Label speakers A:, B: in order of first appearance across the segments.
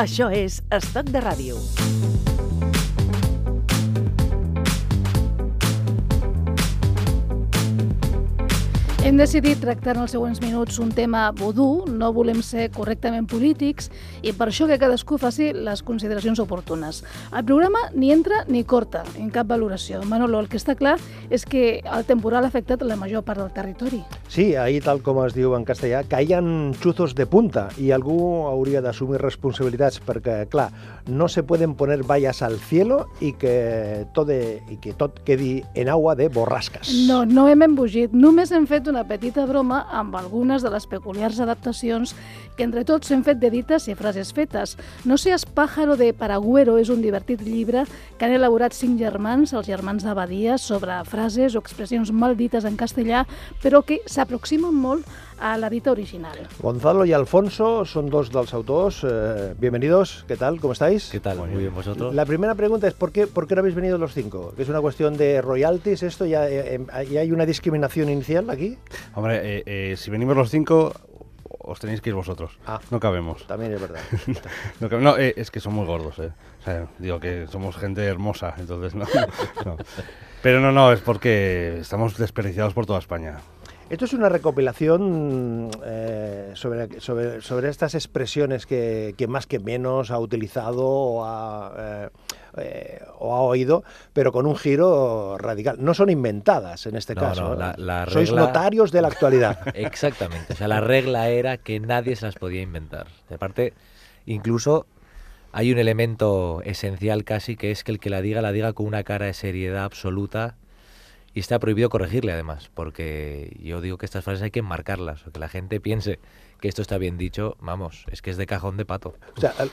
A: Això és Estoc de Ràdio.
B: Hem decidit tractar en els següents minuts un tema vodú, no volem ser correctament polítics i per això que cadascú faci les consideracions oportunes. El programa ni entra ni corta en cap valoració. Manolo, el que està clar és que el temporal ha afectat la major part del territori.
C: Sí, ahí tal com es diu en castellà, caien chuzos de punta i algú hauria d'assumir responsabilitats perquè, clar, no se pueden poner vallas al cielo i que tot, de, i que tot quedi en agua de borrasques.
B: No, no hem embogit, només hem fet una petita broma amb algunes de les peculiars adaptacions que entre tots hem fet de dites i frases fetes. No seas pájaro de Paragüero és un divertit llibre que han elaborat cinc germans, els germans d'Abadia, sobre frases o expressions mal dites en castellà, però que s'aproximen molt a la dita original.
C: Gonzalo y Alfonso son dos dels autors. Eh, bienvenidos, ¿qué tal? ¿Cómo estáis?
D: ¿Qué tal? Muy bien, ¿vosotros?
C: La primera pregunta es ¿por qué, ¿por qué no habéis venido los cinco? ¿Que es una cuestión de royalties esto? ¿Ya, eh, ¿ya hay una discriminación inicial aquí?
E: Hombre, eh, eh, si venimos los cinco, os tenéis que ir vosotros.
C: Ah,
E: no cabemos.
C: También es verdad.
E: no, eh, es que son muy gordos, eh. O sea, digo que somos gente hermosa, entonces no. no. Pero no, no, es porque estamos desperdiciados por toda España.
C: Esto es una recopilación eh, sobre, sobre, sobre estas expresiones que, que más que menos ha utilizado o ha, eh, eh, o ha oído, pero con un giro radical. No son inventadas en este
D: No,
C: caso.
D: no, la- la
C: Sois notarios de la actualidad.
D: Exactamente. O sea, la regla era que nadie se las podía inventar. Y aparte, incluso hay un elemento esencial casi que es que el que la diga, la diga con una cara de seriedad absoluta. Y está prohibido corregirle además, porque yo digo que estas frases hay que enmarcarlas, o que la gente piense que esto está bien dicho, vamos, es que es de cajón de pato.
C: O sea, el,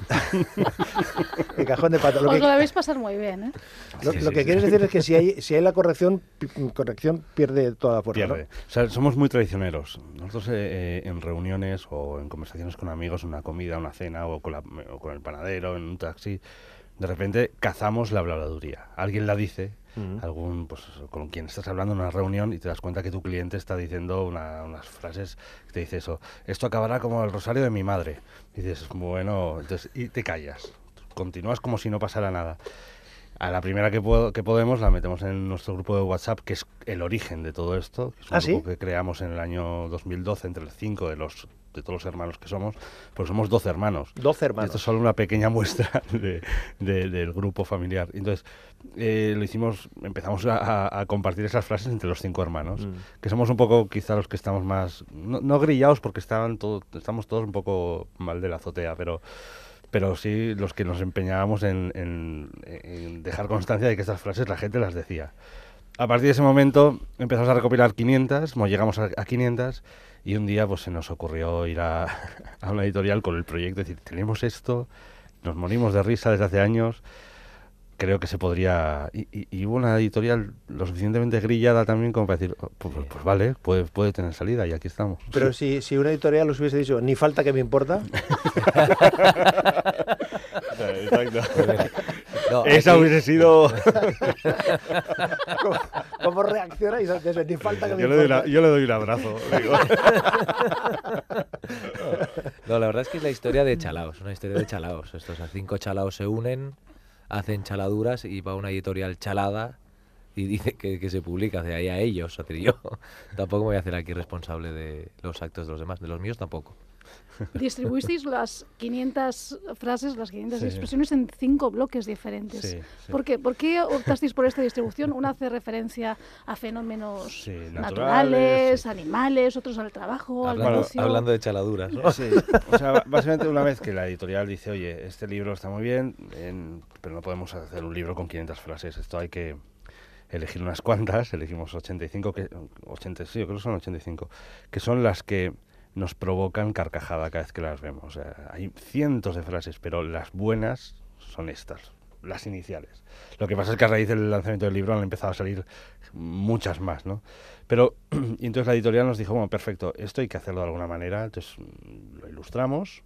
C: el cajón de pato. Lo
B: Os
C: que,
B: lo debéis pasar muy bien, ¿eh?
C: lo-
D: Sí,
C: lo
D: sí,
C: que
D: sí.
C: quieres decir es que si hay, si hay la corrección, corrección pierde toda la fuerza. ¿no?
E: Pierde. O sea, somos muy traicioneros. Nosotros eh, eh, en reuniones o en conversaciones con amigos, una comida, una cena o con, la- o con el panadero, en un taxi, de repente cazamos la habladuría. Alguien la dice,
C: Ujú.
E: algún pues con quien estás hablando en una reunión y te das cuenta que tu cliente está diciendo una- unas frases que te dice eso, esto acabará como el rosario de mi madre. Y dices, bueno, entonces, y te callas. Continúas como si no pasara nada. A la primera que, puedo- que podemos la metemos en nuestro grupo de WhatsApp, que es el origen de todo esto. que es un
C: ¿Ah, sí?
E: grupo que creamos en el año 2012 entre el cinco de los de todos los hermanos que somos, pues somos 12 hermanos.
C: 12
E: Y
C: hermanos.
E: Esto es solo una pequeña muestra de- de- del grupo familiar. Entonces, eh, lo hicimos, empezamos a, a- a compartir esas frases entre los cinco hermanos,
C: Mm.
E: que somos un poco quizá los que estamos más, no, no grillados porque estaban todo, estamos todos un poco mal de la azotea, pero pero sí los que nos empeñábamos en, en- en dejar constancia de que estas frases la gente las decía. A partir de ese momento empezamos a recopilar 500, mo- llegamos a, a 500 y un día pues se nos ocurrió ir a, a una editorial con el proyecto, decir, tenemos esto, nos morimos de risa desde hace años, creo que se podría... Y, y- y hubo una editorial lo suficientemente grillada también como para decir, "Oh, pues, pues- pues vale, puede, puede tener salida y aquí estamos.
C: Pero si, si una editorial os hubiese dicho, ni falta que me importa,
E: Exacto.
D: No,
E: Esa
D: aquí-
E: hubiese sido...
C: ¿cómo, cómo reaccionáis ante eso? Ni falta que me
E: Yo le, doy yo le doy un abrazo. digo.
D: No, la verdad es que es la historia de chalaos, una historia de chalaos. Estos cinco chalaos se unen, hacen chaladuras y va una editorial chalada y dice que, que se publica, de ahí a ellos. O sea, yo tampoco me voy a hacer aquí responsable de los actos de los demás, de los míos tampoco.
B: Distribuisteis las 500 frases, las 500
E: Sí.
B: expresiones en cinco bloques diferentes.
E: Sí, sí.
B: ¿Por qué? ¿Por qué optasteis por esta distribución? Una hace referencia a fenómenos
E: Sí,
B: naturales,
E: naturales, sí.
B: animales, otros al trabajo, al
D: Hablando,
B: negocio.
D: hablando de chaladuras, ¿no?
E: Sí, o sea, básicamente una vez que la editorial dice, oye, este libro está muy bien, en- pero no podemos hacer un libro con 500 frases, esto hay que elegir unas cuantas, elegimos 85, que, 80, sí, yo creo que son 85, que son las que nos provocan carcajada cada vez que las vemos. O hay cientos de frases, pero las buenas son estas, las iniciales. Lo que pasa es que a raíz del lanzamiento del libro han empezado a salir muchas más, ¿no? Pero, y entonces la editorial nos dijo, bueno, perfecto, esto hay que hacerlo de alguna manera, entonces mm, lo ilustramos,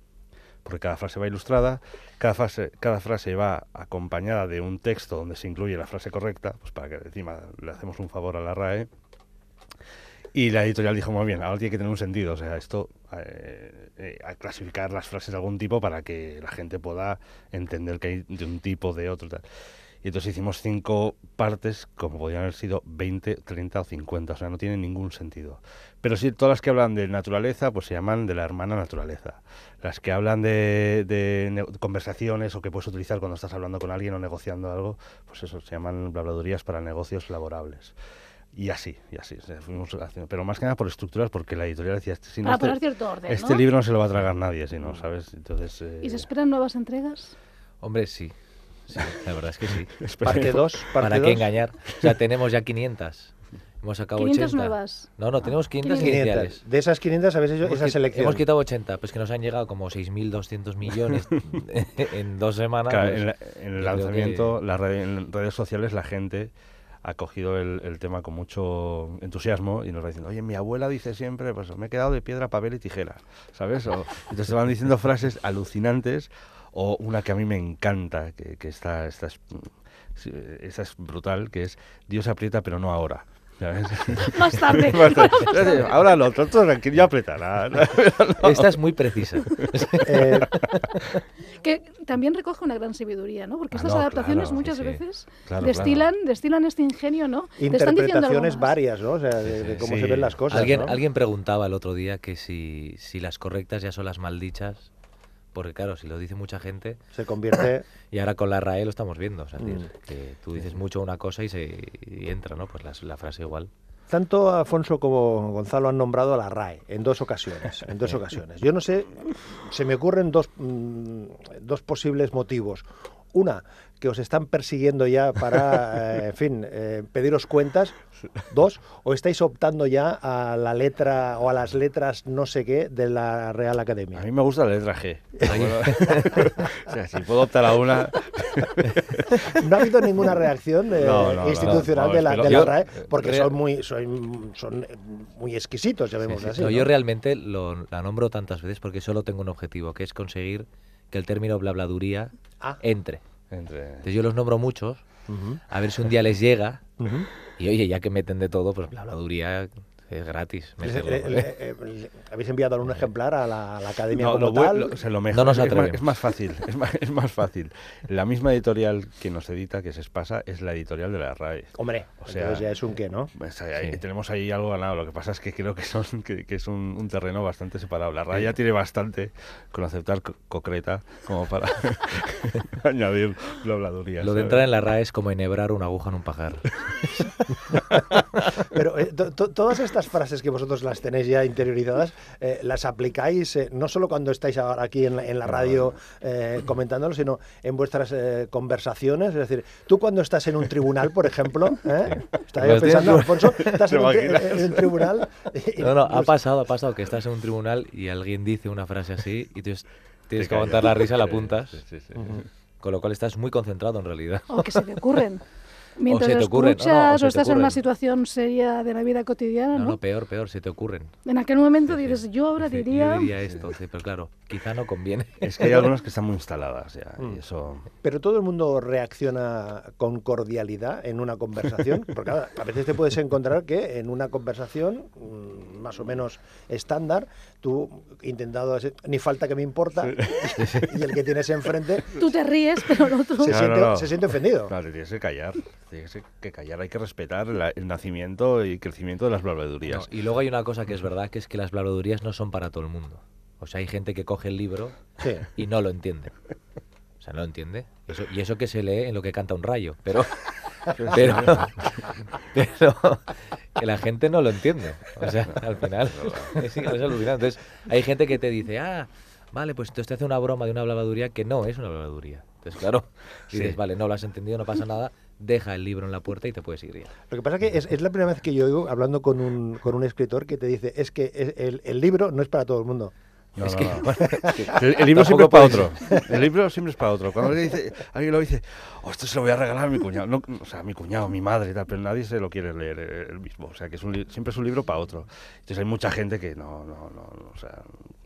E: porque cada frase va ilustrada, cada frase, cada frase va acompañada de un texto donde se incluye la frase correcta, pues para que encima le hacemos un favor a la RAE, Y la editorial dijo, muy bien, ahora tiene que tener un sentido. O sea, esto, eh, eh, a clasificar las frases de algún tipo para que la gente pueda entender que hay de un tipo, de otro. Tal. Y entonces hicimos cinco partes, como podrían haber sido 20, 30 o 50. O sea, no tiene ningún sentido. Pero sí, todas las que hablan de naturaleza, pues se llaman de la hermana naturaleza. Las que hablan de, de ne- conversaciones o que puedes utilizar cuando estás hablando con alguien o negociando algo, pues eso, se llaman habladurías para negocios laborables. Y así, y así. o sea, fuimos haciendo, pero más que nada por estructuras, porque la editorial decía, "Este- si no,
B: Para
E: este,
B: poner cierto orden,
E: este
B: ¿no?
E: libro no se lo va a tragar nadie, si no, ¿sabes? Entonces... eh,
B: ¿Y se esperan nuevas entregas?
D: Hombre, sí. Sí, la verdad es que sí.
C: Parte 2, parte
D: ¿Para qué
C: dos.
D: engañar? O sea, tenemos ya 500. Hemos sacado
B: 500
D: 80.
B: nuevas.
D: No, no, tenemos 500
B: 500.
D: iniciales.
C: 500. De esas 500 habéis hecho
D: Hemos
C: esa selección.
D: Hemos quitado 80, pues que nos han llegado como 6.200 millones en dos semanas.
E: Claro,
D: pues,
E: en, la- en el lanzamiento,
D: que-
E: la red- en redes sociales, la gente ha cogido el, el tema con mucho entusiasmo y nos va diciendo, oye, mi abuela dice siempre, pues me he quedado de piedra, papel y tijera, ¿sabes? O- entonces te van diciendo frases alucinantes o una que a mí me encanta, que, que esta, esta, es, sí, esta es brutal, que es Dios aprieta pero no ahora.
B: Más tarde.
E: ahora lo otro, tranquilo, ya apretará.
D: Esta es muy precisa.
C: Eh,
B: que también recoge una gran sabiduría, ¿no? Porque
E: Ah,
B: estas
E: no,
B: adaptaciones
E: claro,
B: muchas
D: sí,
B: veces
E: Claro,
B: destilan, destilan este ingenio, ¿no? Te están diciendo algo
C: interpretaciones varias, ¿no? O sea, de, de cómo
E: Sí.
C: se ven las cosas.
D: alguien,
C: ¿no?
D: alguien preguntaba el otro día que si, si las correctas ya son las maldichas. Porque claro, si lo dice mucha gente,
C: Se convierte.
D: y ahora con la RAE lo estamos viendo. O sea, es decir,
C: Mm.
D: que tú dices mucho una cosa y, se, y entra, ¿no? Pues la, la frase igual.
C: Tanto Afonso como Gonzalo han nombrado a la RAE en dos ocasiones. En dos ocasiones. Yo no sé, se me ocurren dos, mm, dos posibles motivos. Una, que os están persiguiendo ya para, eh, en fin, eh, pediros cuentas. Dos, o estáis optando ya a la letra o a las letras no sé qué de la Real Academia.
E: A mí me gusta la letra G. O sea, si puedo optar a una,
C: No ha habido ninguna reacción eh,
E: No, no, no,
C: institucional
E: no,
C: de la, de la RAE porque son muy, son, son muy exquisitos,
D: Sí,
C: llamémoslo
D: sí.
C: así.
D: No,
C: ¿no?
D: Yo realmente lo, la nombro tantas veces porque solo tengo un objetivo, que es conseguir que el término blabladuría
C: Ah.
D: entre.
E: Entre...
D: Entonces yo los nombro muchos, a ver si un día les llega y oye, ya que meten de todo, pues blabladuría es gratis. Meterlo,
C: le- le- eh, le- ¿Habéis enviado algún ejemplar a la, a la academia
E: No,
C: como
E: lo,
C: tal?
E: lo- o sea, lo mejor
D: No nos
E: es, más, es más fácil, es más, es más fácil. La misma editorial que nos edita, que se espasa, es la editorial de la RAE.
C: Hombre,
E: O sea,
C: entonces ya es un qué, ¿no?
E: Pues ahí-
D: Sí.
E: Tenemos ahí algo ganado. Lo que pasa es que creo que, son, que, que es un, un terreno bastante separado. La RAE ya tiene bastante con aceptar co- concreta como para añadir blabladurías.
D: Lo de entrar en la RAE es como enhebrar una aguja en un pajar.
C: Pero eh, to- to- todas estas frases que vosotros las tenéis ya interiorizadas, eh, las aplicáis eh, no solo cuando estáis ahora aquí en la, en la radio eh, comentándolo, sino en vuestras eh, conversaciones. Es decir, tú cuando estás en un tribunal, por ejemplo, ¿eh? estaba yo pensando, Alfonso, estás
E: ¿Te
C: en un, en tribunal. y-
D: No, no, ha
C: pues,
D: pasado, ha pasado que estás en un tribunal y alguien dice una frase así y tú es- tienes que aguantar la risa, la
E: Sí,
D: apuntas,
E: sí, sí, sí.
D: con lo cual estás muy concentrado en realidad.
B: O que se te ocurren. Mientras
D: se te ocurren,
B: escuchas
D: no, no, o
B: o,
D: se
B: estás en una situación seria de la vida cotidiana,
D: No,
B: ¿no?
D: no, peor, peor, se te ocurren.
B: En aquel momento
D: Sí, sí.
B: dices, yo ahora
D: Dice,
B: diría...
D: Yo diría esto, sí, pero claro, quizá no conviene.
E: Es que hay algunas que están muy instaladas ya.
C: Mm.
E: Y eso.
C: Pero todo el mundo reacciona con cordialidad en una conversación, porque a veces te puedes encontrar que en una conversación mm, más o menos estándar, tú intentado ni falta que me importa, y el que tienes enfrente
B: Tú te ríes, pero el otro...
C: se,
E: No,
C: siente,
E: no, no.
C: se siente ofendido.
E: Claro, te tienes que callar. Tienes que callar. Hay que respetar la- el nacimiento y crecimiento de las
D: No,
E: blabladurías.
D: y luego hay una cosa que es verdad, que es que las blabladurías no son para todo el mundo. O sea, hay gente que coge el libro
C: Sí.
D: y no lo entiende. O sea, no lo entiende. Eso- y eso que se lee en lo que canta un rayo. Pero, pero, pero que la gente no lo entiende. O sea, al final es, es alucinante. Entonces, hay gente que te dice, ah, vale, pues entonces te hace una broma de una blabladuría que no es una blabladuría. Entonces, claro, dices,
E: Sí.
D: vale, no lo has entendido, no pasa nada, deja el libro en la puerta y te puedes ir ya.
C: Lo que pasa es que es, es la primera vez que yo oigo hablando con un, con un escritor que te dice, es que el, el libro no es para todo el mundo.
E: No,
D: Es
E: no,
D: que,
E: no.
D: bueno,
E: El, el libro siempre es para otro. El libro siempre es para otro. Cuando alguien, dice, alguien lo dice, oh, esto se lo voy a regalar a mi cuñado. No, o sea, a mi cuñado, mi madre y tal, pero nadie se lo quiere leer eh, él mismo. O sea, que es un siempre es un libro para otro. Entonces hay mucha gente que no, no, no, o sea,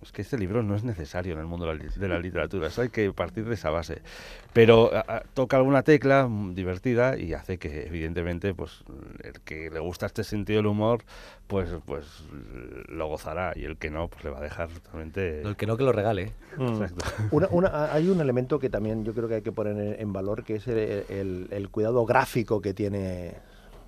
E: es que este libro no es necesario en el mundo de la, literatura. Eso hay que partir de esa base. Pero a- toca alguna tecla mm, divertida y hace que, evidentemente, pues el que le gusta este sentido del humor, pues, pues lo gozará y el que no, pues le va a dejar totalmente.
D: El que no que lo regale.
C: Mm.
E: Exacto.
C: Una- una- hay un elemento que también yo creo que hay que poner en, en valor, que es el, el- el cuidado gráfico que tiene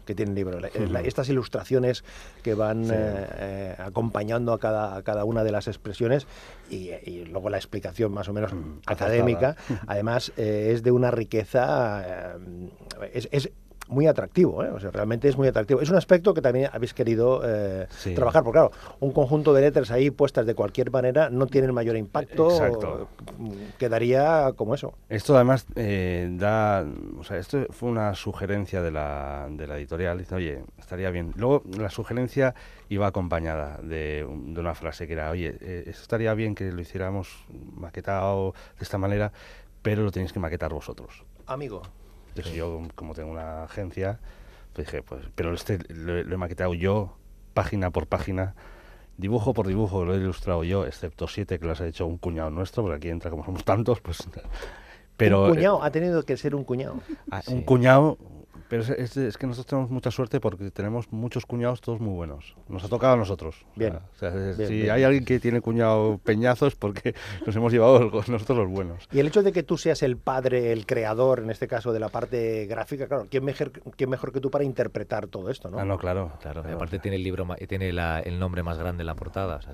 C: que tiene el libro. La- la- estas ilustraciones que van
E: Sí.
C: eh, eh, acompañando a cada, a cada una de las expresiones y, y luego la explicación más o menos
E: Mm,
C: académica, además eh, es de una riqueza, eh, es, es muy atractivo, ¿eh? o sea, realmente es muy atractivo. Es un aspecto que también habéis querido eh,
E: Sí.
C: trabajar, porque claro, un conjunto de letras ahí puestas de cualquier manera no tienen mayor impacto,
E: Exacto.
C: mm, quedaría como eso.
E: Esto además eh, da, o sea, esto fue una sugerencia de la, de la editorial. Dice, oye, estaría bien. Luego la sugerencia iba acompañada de, de una frase que era, oye, eh, esto estaría bien que lo hiciéramos maquetado de esta manera, pero lo tenéis que maquetar vosotros.
C: Amigo.
E: Entonces yo, como tengo una agencia, pues dije, pues, pero este lo, he- lo he maquetado yo, página por página, dibujo por dibujo, lo he ilustrado yo, excepto siete que las ha hecho un cuñado nuestro, porque aquí entra como somos tantos, pues... Pero,
C: un
E: eh,
C: cuñado, ha tenido que ser un cuñado.
E: Ah,
D: Sí.
E: Un cuñado, pero es, es- es que nosotros tenemos mucha suerte porque tenemos muchos cuñados todos muy buenos. Nos ha tocado a nosotros. O
C: Bien.
E: sea, o sea, es-
C: Bien,
E: si
C: bien.
E: hay alguien que tiene cuñado peñazos porque nos hemos llevado el- nosotros los buenos.
C: Y el hecho de que tú seas el padre, el creador, en este caso, de la parte gráfica, claro, ¿quién mejor, quién mejor que tú para interpretar todo esto, no?
E: Ah, no, claro.
D: Claro, y
C: Claro.
D: aparte tiene el libro tiene la- el nombre más grande en la portada. O sea.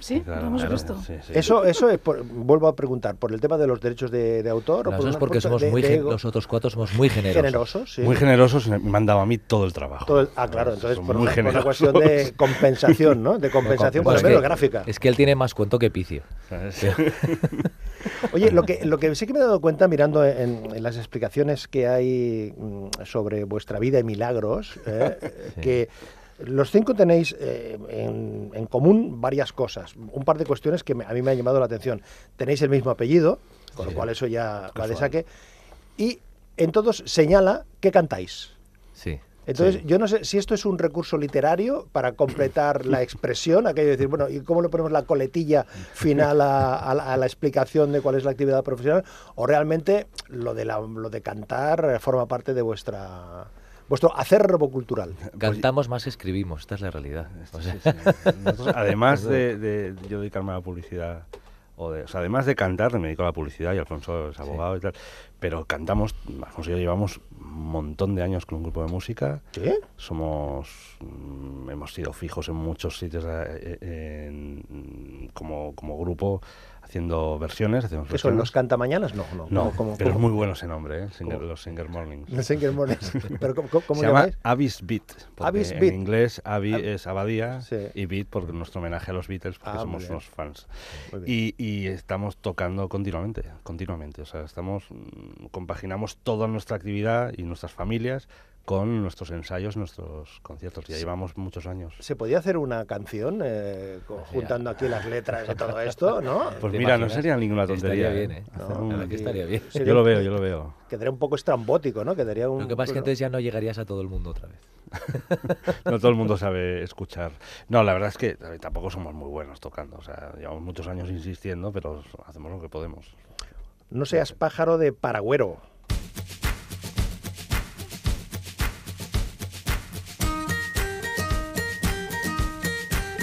B: Sí,
E: Claro,
B: lo hemos
E: claro,
B: visto.
E: sí, sí.
C: Eso, eso es por- vuelvo a preguntar, ¿por el tema de los derechos de, de autor? o
D: No,
C: por
D: eso es
C: una
D: porque somos
C: de-
D: muy
C: de
D: gen-
C: ego?
D: los otros cuatro somos muy generosos.
C: generosos? sí.
E: Muy generosos y me han dado a mí todo el trabajo.
C: Todo el- ah, claro, entonces
E: Son
C: por
E: muy
C: una, por una
E: generosos.
C: cuestión de compensación, ¿no? De compensación por lo
D: es,
C: menos
D: que,
C: gráfica.
D: es que él tiene más cuento que picio.
C: Oye, lo que, lo que sí que me he dado cuenta mirando en, en las explicaciones que hay mm, sobre vuestra vida y milagros, eh,
D: Sí.
C: que los cinco tenéis eh, en, en común varias cosas. Un par de cuestiones que me- a mí me han llamado la atención. Tenéis el mismo apellido, con lo cual eso ya va de
E: Casual.
C: saque. Y en todos señala que cantáis.
D: Sí.
C: Entonces,
E: Sí.
C: yo no sé si esto es un recurso literario para completar la expresión, aquello de decir, bueno, ¿y cómo le ponemos la coletilla final a, a la, a la explicación de cuál es la actividad profesional? ¿O realmente lo de, la- lo de cantar forma parte de vuestra vuestro acervo cultural?
D: Cantamos más que escribimos, esta es la realidad. O sea,
E: Sí, sí. Nosotros, además de, de yo dedicarme a la publicidad, o, de, o sea, además de cantar, me dedico a la publicidad y Alfonso es abogado y tal, pero cantamos, Alfonso y yo llevamos un montón de años con un grupo de música,
C: ¿Sí?
E: somos, mm, hemos sido fijos en muchos sitios eh, eh, en- como, como grupo haciendo versiones, hacemos
C: ¿Qué son los cantamañanas? No, no.
E: No,
C: ¿cómo- cómo-
E: pero es
C: cómo?
E: muy bueno ese nombre, ¿eh? Singer- los Singer Mornings.
C: En qué mornes. ¿Pero cómo, cómo,
E: Se llama
C: llamáis?
E: Abyss Beat.
C: Abyss
E: en
C: Beat.
E: inglés Abbey
C: Ab-
E: es abadía
C: Sí.
E: y Beat porque nuestro homenaje a los Beatles porque
C: Ah,
E: somos unos fans. Y, y estamos tocando continuamente, continuamente. O sea, estamos mm, compaginamos toda nuestra actividad y nuestras familias con nuestros ensayos, nuestros conciertos. Ya llevamos muchos años.
C: ¿Se podía hacer una canción eh, juntando aquí las letras y todo esto, no?
E: Pues
D: ¿Te
E: mira, no sería ninguna tontería.
D: Estaría bien,
E: ¿eh?
D: ¿eh?
C: No,
E: un-
D: La verdad que estaría bien.
C: Sería
E: Yo lo veo, yo lo veo.
C: Quedaría un poco estrambótico, ¿no? Quedaría un...
D: Lo que pasa es que entonces ya no llegarías a todo el mundo otra vez.
E: No todo el mundo sabe escuchar. No, la verdad es que eh, tampoco somos muy buenos tocando. O sea, llevamos muchos años insistiendo, pero hacemos lo que podemos.
C: No seas pájaro de paragüero.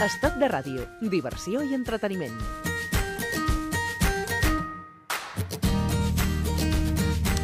A: Estat de ràdio, diversió i entreteniment.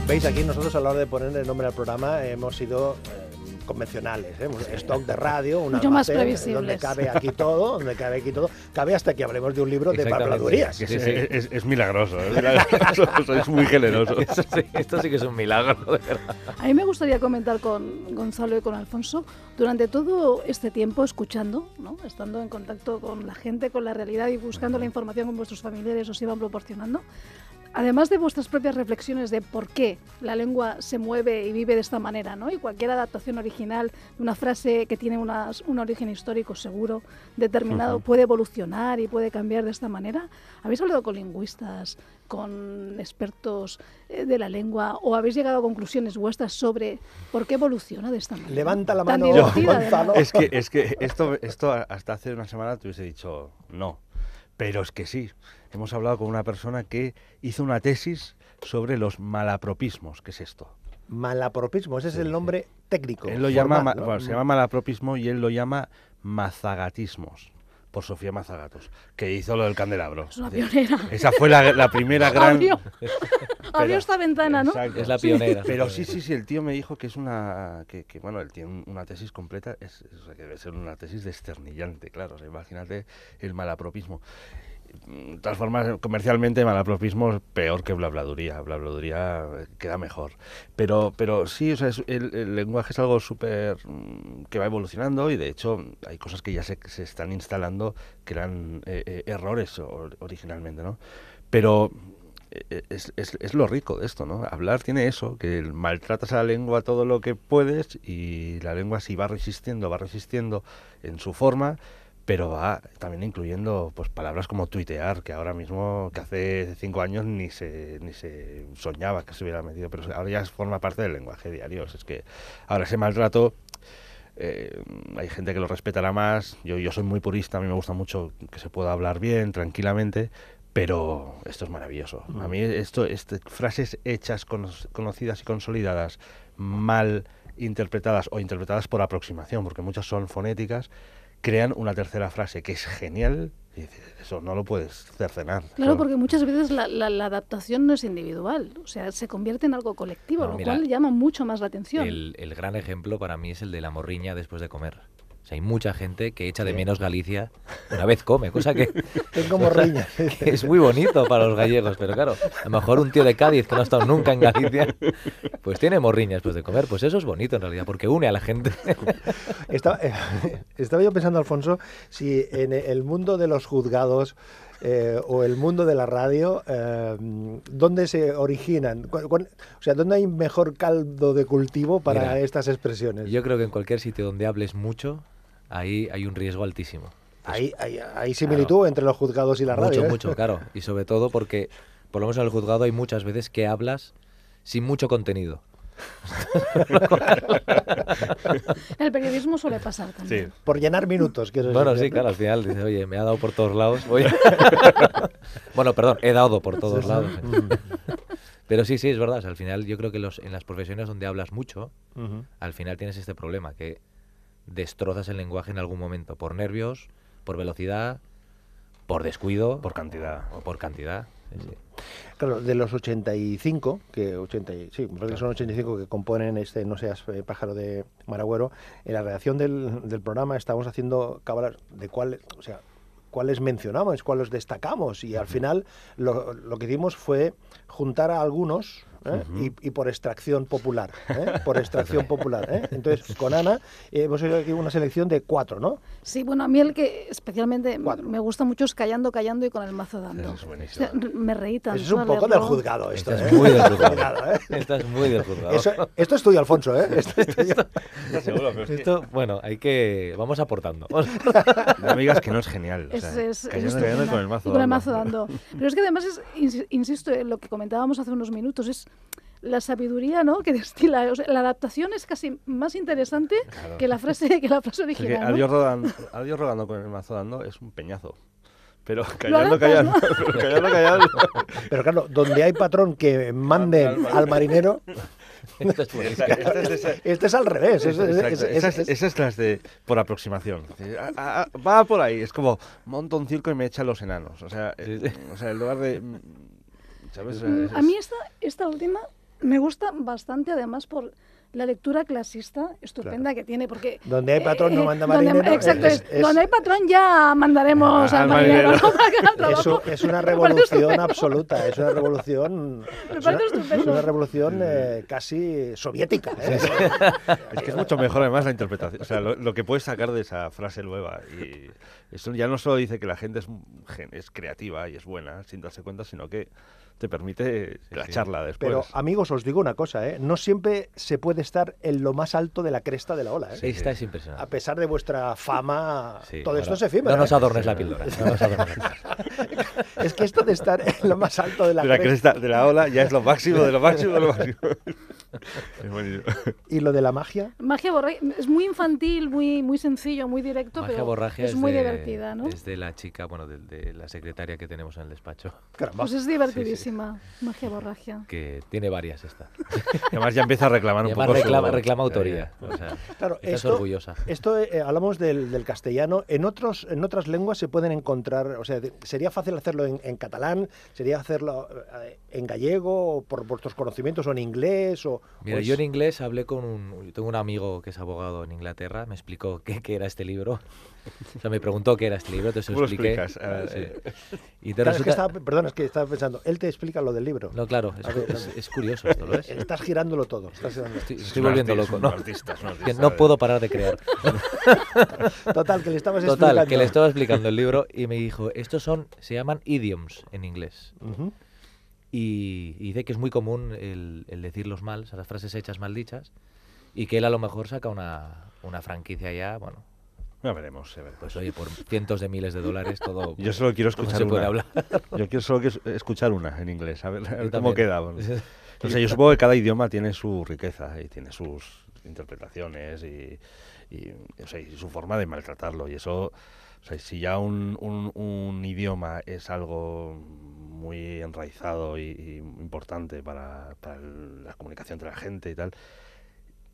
C: Veis, aquí nosotros a la hora de poner el nombre al programa hemos sido eh, convencionales, ¿eh? Stock de radio, un
B: Mucho más
C: donde cabe aquí todo, donde cabe aquí todo, cabe hasta que hablemos de un libro de habladurías.
D: Sí,
E: es,
D: sí.
E: es- es- es milagroso, ¿eh? milagroso. Sois muy generosos.
D: Esto sí, esto sí que es un milagro, de verdad.
B: A mí me gustaría comentar con Gonzalo y con Alfonso, durante todo este tiempo escuchando, ¿no? estando en contacto con la gente, con la realidad y buscando la información que vuestros familiares os iban proporcionando, además de vuestras propias reflexiones de por qué la lengua se mueve y vive de esta manera, ¿no? Y cualquier adaptación original de una frase que tiene unas- un origen histórico seguro, determinado, puede evolucionar y puede cambiar de esta manera. ¿Habéis hablado con lingüistas, con expertos eh, de la lengua o habéis llegado a conclusiones vuestras sobre por qué evoluciona de esta manera?
C: Levanta la mano, Gonzalo.
E: Es que, es que esto, esto hasta hace una semana te hubiese dicho no. Pero es que sí. Hemos hablado con una persona que hizo una tesis sobre los malapropismos. ¿Qué es esto?
C: Malapropismo, ese es el nombre técnico.
E: Él lo llama,
C: formal,
E: ma-
C: ¿no?
E: bueno, se llama malapropismo y él lo llama mazagatismos. Por Sofía Mazagatos, que hizo lo del candelabro.
B: Es una pionera.
E: Esa fue la, la primera gran.
B: Abrió, abrió esta ventana, ¿no?
E: Exacto.
D: Es la pionera.
E: Pero sí, sí, sí, el tío me dijo que es una. que, que, bueno, él tiene un- una tesis completa, es, es- debe ser una tesis desternillante, claro. o sea, imagínate el malapropismo. Mm, De todas formas, comercialmente, malapropismo es peor que blabladuría. Blabladuría eh, queda mejor. Pero, pero sí, o sea, es- el, el lenguaje es algo súper. mm, que va evolucionando y de hecho hay cosas que ya se, se están instalando que eran eh, eh, errores originalmente, ¿no? Pero eh, es, es- es lo rico de esto, ¿no? Hablar tiene eso, que maltratas a la lengua todo lo que puedes y la lengua si va resistiendo, va resistiendo en su forma, pero va también incluyendo pues palabras como tuitear, que ahora mismo, que hace cinco años ni se, ni se soñaba que se hubiera metido, pero ahora ya forma parte del lenguaje diario. Es que ahora ese maltrato eh, hay gente que lo respetará más. Yo, yo soy muy purista, a mí me gusta mucho que se pueda hablar bien, tranquilamente, pero esto es maravilloso. A mí esto, este, frases hechas, cono- conocidas y consolidadas, mal interpretadas o interpretadas por aproximación, porque muchas son fonéticas, crean una tercera frase que es genial. Y dices, eso no lo puedes cercenar.
B: Claro,
E: Eso-
B: porque muchas veces la, la- la adaptación no es individual, o sea, se convierte en algo colectivo,
D: No,
B: lo
D: mira,
B: cual llama mucho más la atención.
D: El, el gran ejemplo para mí es el de la morriña después de comer. O sea, hay mucha gente que echa de menos Galicia una vez come, cosa que,
C: Tengo morriña.
D: que es muy bonito para los gallegos, pero claro, a lo mejor un tío de Cádiz que no ha estado nunca en Galicia, pues tiene morriña después de comer. Pues eso es bonito en realidad, porque une a la gente.
C: Estaba, eh, estaba yo pensando, Alfonso, si en el mundo de los juzgados eh, o el mundo de la radio, eh, ¿dónde se originan? ¿Cuál- cuál- o sea, ¿dónde hay mejor caldo de cultivo para
D: Mira,
C: estas expresiones?
D: Yo creo que en cualquier sitio donde hables mucho, ahí hay un riesgo altísimo.
C: hay, hay, hay similitud entre los juzgados y la radio.
D: mucho,
C: ¿eh?
D: mucho, claro. Y sobre todo porque, por lo menos en el juzgado, hay muchas veces que hablas sin mucho contenido.
B: En el periodismo suele pasar también.
E: Sí.
C: Por llenar minutos, quiero
D: Bueno,
C: decir.
D: sí, claro, al final dice, oye, me ha dado por todos lados. voy a-". bueno, perdón, he dado por todos lados. ¿eh?
C: Mm.
D: Pero sí, sí, es verdad. o sea, al final yo creo que los, en las profesiones donde hablas mucho, al final tienes este problema, que destrozas el lenguaje en algún momento, por nervios, por velocidad, por descuido
E: Por cantidad.
D: o por cantidad. sí, sí.
C: Claro, de los 85, que 80, y- sí, creo que son 85 que componen este No seas eh, pájaro de Maragüero, en la redacción del, del programa estamos haciendo cábalas de cuáles, o sea, cuáles mencionamos, cuáles destacamos y al final lo, lo que hicimos fue juntar a algunos ¿eh? y, y por extracción popular, ¿eh? por extracción popular. ¿eh? Entonces, con Ana eh, hemos hecho aquí una selección de cuatro, ¿no?
B: Sí, bueno, a mí el que especialmente
C: Cuatro.
B: me gusta mucho es Callando, Callando y con el mazo dando.
E: Es buenísimo.
B: O sea, r- me reí tanto.
C: Eso es un poco del juzgado esto.
D: Esta
C: ¿eh?
D: es muy del juzgado.
C: Juzgado, ¿eh?
D: Esta es muy del juzgado.
C: Eso- esto es tuyo, Alfonso, ¿eh? Esto es tuyo.
E: Seguro, pero es que-
D: Esto, bueno, hay que. Vamos aportando.
E: No me digas que no es genial. o
B: Es,
E: sea,
B: es- es
E: callando, callando
B: estupenda.
E: con el mazo.
B: Y con el
E: dando.
B: mazo dando. Pero es que además, es, insi- insisto, en lo que comentábamos hace unos minutos, es la sabiduría ¿no? que destila. O sea, la adaptación es casi más interesante
E: Claro.
B: que la frase, que la frase
E: Es que
B: original. ¿no?
E: adiós, rodando, adiós rodando con el mazo dando es un peñazo. Pero callando,
B: adaptas,
E: callando,
B: ¿no?
E: pero callando, callando.
C: Pero claro, donde hay patrón que manden al marinero,
D: Esto es buenísimo.
E: Esta es de esa-
C: este es al revés.
E: esas,
C: es-
E: esas las de por aproximación. Ah, ah, ah, va por ahí, es como monta un circo y me echa los enanos. O sea,
D: Sí,
E: eh, o sea en lugar de. ¿Sabes? Es-
B: A mí esta, esta última me gusta bastante, además, por la lectura clasista estupenda que tiene, porque...
C: Donde hay patrón no
B: eh,
C: manda
B: donde-
C: marinero,
B: exacto,
C: es-
B: es,
C: es-
B: donde hay patrón ya mandaremos
E: Al
B: al marinero.
E: marinero.
B: ¿no? Trabajo.
C: es una revolución absoluta, es una revolución,
B: Me
C: es una, es una revolución eh, casi soviética. ¿eh?
E: Es que es mucho mejor además la interpretación, o sea, lo, lo que puedes sacar de esa frase nueva. Y eso ya no solo dice que la gente es, gen- es creativa y es buena sin darse cuenta, sino que te permite la
D: sí.
E: charla después.
C: Pero amigos, os digo una cosa, ¿eh? no siempre se puede estar en lo más alto de la cresta de la ola. ¿eh?
D: Esta es
C: A
D: impresionante.
C: pesar de vuestra fama,
D: Sí,
C: todo esto
D: bueno,
C: es efímero.
D: No nos
C: ¿eh?
D: adornes la píldora. no nos adornes la píldora.
C: Es que esto de estar en lo más alto de la,
E: de la
C: cresta
E: cresta de la ola ya es lo máximo de lo máximo de lo máximo.
C: Y lo de la magia.
B: Magia borragia es muy infantil, muy, muy sencillo, muy directo,
D: Magia
B: pero es
D: es
B: muy
D: de-
B: divertida, ¿no?
D: Es de la chica, bueno, de, de la secretaria que tenemos en el despacho,
C: Caramba.
B: Pues es divertidísima, magia borragia.
D: que tiene varias esta.
E: Además ya empieza a reclamar un poco su-
D: reclama, reclama autoría. O sea,
C: Claro, esto-
D: orgullosa.
C: Esto eh, hablamos del, del castellano. En otros, en otras lenguas se pueden encontrar, o sea, de- sería fácil hacerlo en, en catalán, sería hacerlo eh, en gallego, o por vuestros conocimientos, o en inglés, o.
D: Mira, yo
C: es-
D: en inglés hablé con un... yo Tengo un amigo que es abogado en Inglaterra, me explicó qué, qué era este libro. O sea, me preguntó qué era este libro, entonces
E: ¿Cómo lo
D: expliqué.
E: explicas? Ah,
D: Sí. Y te
C: Claro, es que
D: resulta...
C: estaba, perdón, es que estaba pensando, él te explica lo del libro.
D: No, claro, es,
C: ver,
D: es- es curioso esto, ¿lo ves?
C: Estás girándolo todo. estás girando-
D: Estoy,
E: Es
D: estoy volviendo
E: artista,
D: loco.
E: es
D: No,
E: artista, es un
D: que
E: artista
D: no puedo parar de crear.
C: Total, que le estabas
D: Total,
C: explicando.
D: que le estaba explicando el libro y me dijo, estos son, se llaman idioms en inglés.
C: Ujú.
D: Y, y dice que es muy común el, el decirlos mal, o sea, las frases hechas mal dichas, y que él a lo mejor saca una, una franquicia ya, bueno,
E: Ya veremos, ya veremos.
D: pues oye, por cientos de miles de dólares todo...
E: Yo solo quiero escuchar
D: se puede
E: una.
D: hablar.
E: Yo quiero solo escuchar una en inglés, a ver, a ver cómo queda. bueno. Sea, yo supongo que cada idioma tiene su riqueza y tiene sus interpretaciones y, y, o sea, y su forma de maltratarlo. Y eso, o sea, si ya un, un- un idioma es algo muy enraizado y, importante para, para la comunicación entre la gente y tal,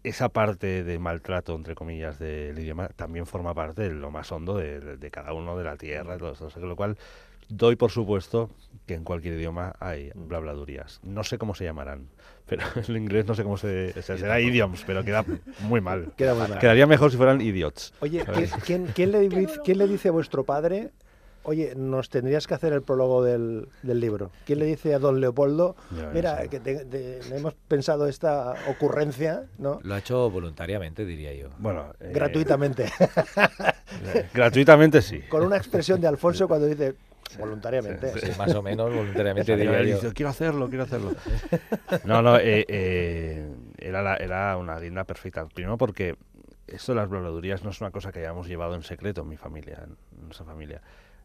E: esa parte de maltrato, entre comillas, del idioma también forma parte de lo más hondo de, de cada uno de la tierra todo eso. O sea, lo cual, doy por supuesto que en cualquier idioma hay blabladurías. No sé cómo se llamarán, pero en inglés no sé cómo se... O sea, será idioms, pero queda muy mal.
C: Queda muy mal.
E: Quedaría mejor si fueran idiots.
C: Oye, ¿quién, quién- le, dice- quién le dice a vuestro padre, oye, nos tendrías que hacer el prólogo del, del libro? ¿Quién le dice a don Leopoldo, mira, que te- te- hemos pensado esta ocurrencia, ¿no?
D: Lo ha hecho voluntariamente, diría yo.
E: Bueno, eh,
C: Gratuitamente,
E: eh, gratuitamente sí.
C: con una expresión de Alfonso cuando dice voluntariamente.
E: sí,
D: Sí, más o menos voluntariamente diría yo.
E: dice, quiero hacerlo, quiero hacerlo. No, no, eh, eh, era, la- era una guinda perfecta. Primero porque esto de las blabladurías no es una cosa que hayamos llevado en secreto en mi familia, en nuestra familia.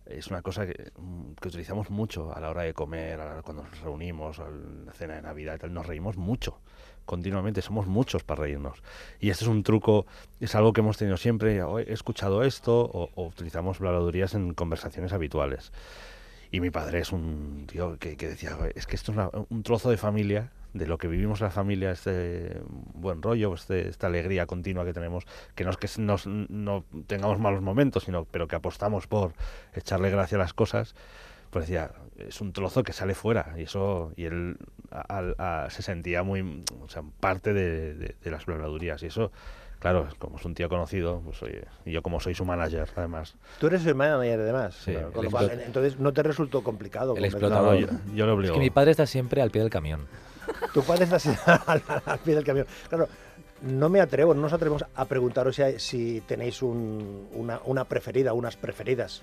E: Es una cosa que, mm, que utilizamos mucho a la hora de comer, a la hora cuando nos reunimos, a la cena de Navidad y tal. Nos reímos mucho, continuamente. Somos muchos para reírnos. Y este es un truco, es algo que hemos tenido siempre. "Oh, He escuchado esto o, o utilizamos blabladurías en conversaciones habituales. Y mi padre es un tío que, decía, "Joder, es que esto es un trozo de familia, de lo que vivimos la familia, este buen rollo, este, esta alegría continua que tenemos, que no es que no tengamos malos momentos, sino pero que apostamos por echarle gracia a las cosas, pues decía, es un trozo que sale fuera. Y eso, y él a- a- a- se sentía muy, o sea, parte de, de- de las blabladurías. Y eso, claro, como es un tío conocido, pues oye, y yo como soy su manager, además,
C: Tú eres el manager además,
D: Sí,
C: lo cual,
D: explot-
C: entonces no te resultó complicado.
D: El explotador.
E: no, yo, yo
D: Es
E: obligo.
D: que mi padre está siempre al pie del camión.
C: Tu padre está al, al pie del camión. Claro, no me atrevo, no nos atrevemos a preguntaros si, si tenéis un- una, una preferida, unas preferidas.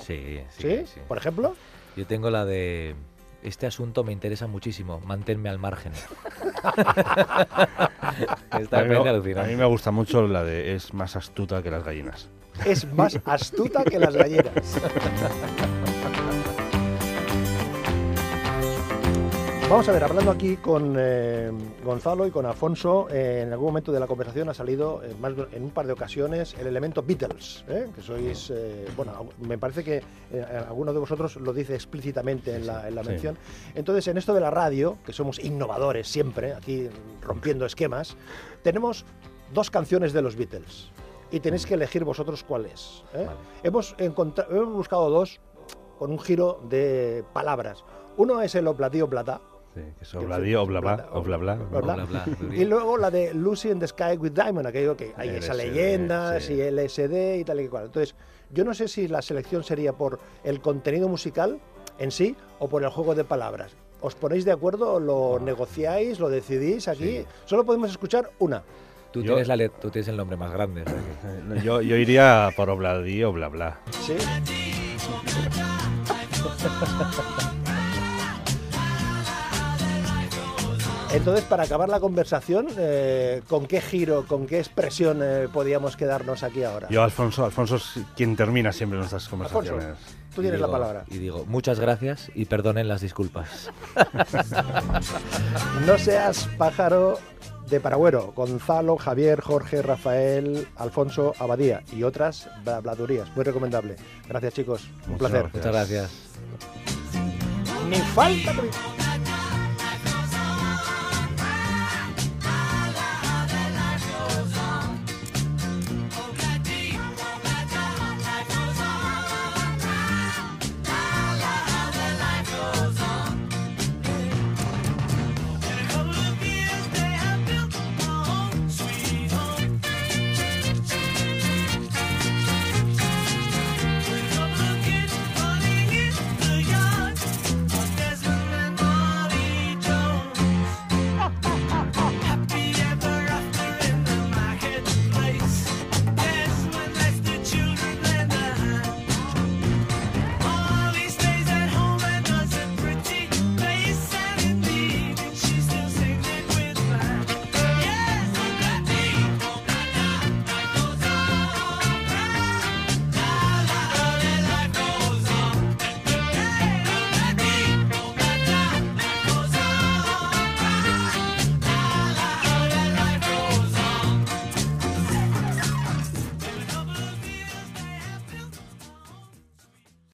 D: Sí, sí.
C: ¿Sí?
D: sí.
C: Por ejemplo.
D: Yo tengo la de... Este asunto me interesa muchísimo, manténme al margen. Esta
E: a, mí
D: me
E: a mí me gusta mucho la de es más astuta que las gallinas.
C: Es más astuta que las gallinas. Vamos a ver, hablando aquí con eh, Gonzalo y con Alfonso, eh, en algún momento de la conversación ha salido eh, más en un par de ocasiones el elemento Beatles, ¿eh? que sois, bueno, me parece que alguno de vosotros lo dice explícitamente en la, en la
E: sí.
C: mención. Entonces, en esto de la radio, que somos innovadores siempre, aquí rompiendo esquemas, tenemos dos canciones de los Beatles y tenéis que elegir vosotros cuál es.
D: Vale.
C: Hemos, hemos buscado dos con un giro de palabras. Uno es el Obladí Oblada
E: Sí, que es
C: sí,
E: oblabla,
C: obla-
E: oblabla.
C: obla-
D: Bla, bla, bla.
C: y luego la de Lucy in the Sky with Diamond, aquello que hay esas
E: LSD,
C: leyendas
E: sí.
C: y LSD y tal y cual. Entonces, yo no sé si la selección sería por el contenido musical en sí o por el juego de palabras. ¿Os ponéis de acuerdo? ¿Lo negociáis? ¿Lo decidís aquí?
D: Sí.
C: Solo podemos escuchar una.
D: Tú,
E: Yo-
D: tienes la tú tienes el nombre más grande.
E: Yo, yo iría por obladí o bla bla.
C: ¿Sí? Entonces, para acabar la conversación, eh, ¿con qué giro, con qué expresión eh, podíamos quedarnos aquí ahora?
E: Yo, Alfonso, Alfonso es quien termina siempre nuestras
C: Alfonso,
E: conversaciones.
C: tú tienes la palabra.
D: Y digo, muchas gracias y perdonen las disculpas.
C: No seas pájaro de Paragüero, Gonzalo, Javier, Jorge, Rafael, Alfonso, Abadía y otras habladurías. Muy recomendable. Gracias chicos, un
E: Muchas
C: placer.
E: gracias.
D: Muchas gracias.
C: Ni falta